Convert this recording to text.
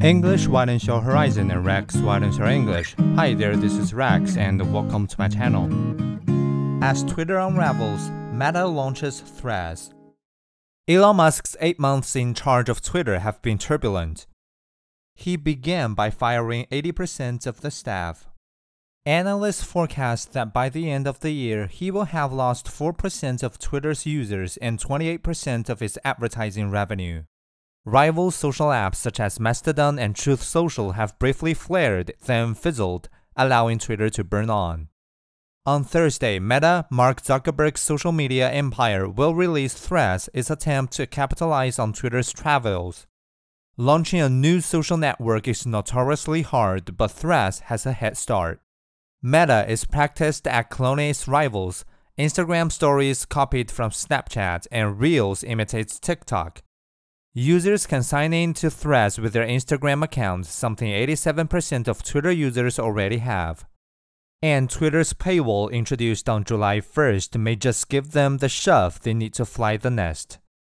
English widens your horizon and Rex widens your English. Hi there, this is Rex and welcome to my channel. As Twitter unravels, Meta launches Threads. Elon Musk's eight months in charge of Twitter have been turbulent. He began by firing 80% of the staff. Analysts forecast that by the end of the year, he will have lost 4% of Twitter's users and 28% of its advertising revenue. Rival social apps such as Mastodon and Truth Social have briefly flared, then fizzled, allowing Twitter to burn on. On Thursday, Meta, Mark Zuckerberg's social media empire, will release Threads, its attempt to capitalize on Twitter's travails. Launching a new social network is notoriously hard, but Threads has a head start. Meta is practiced at cloning its rivals. Instagram stories copied from Snapchat and Reels imitates TikTok. Users can sign in to Threads with their Instagram account, something 87% of Twitter users already have. And Twitter's paywall introduced on July 1st may just give them the shove they need to fly the nest.